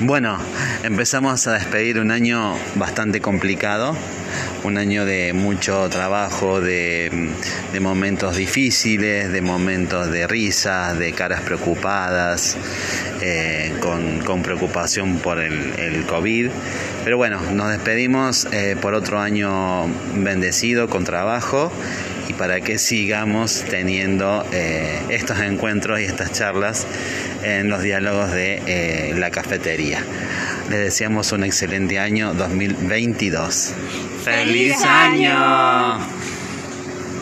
Bueno, empezamos a despedir un año bastante complicado, un año de mucho trabajo, de, momentos difíciles, de momentos de risas, de caras preocupadas, eh, con, preocupación por el, COVID. Pero bueno, nos despedimos eh, por otro año bendecido, con trabajo y para que sigamos teniendo eh, estos encuentros y estas charlas en los diálogos de eh, la cafetería. Les deseamos un excelente año 2022. ¡Feliz año!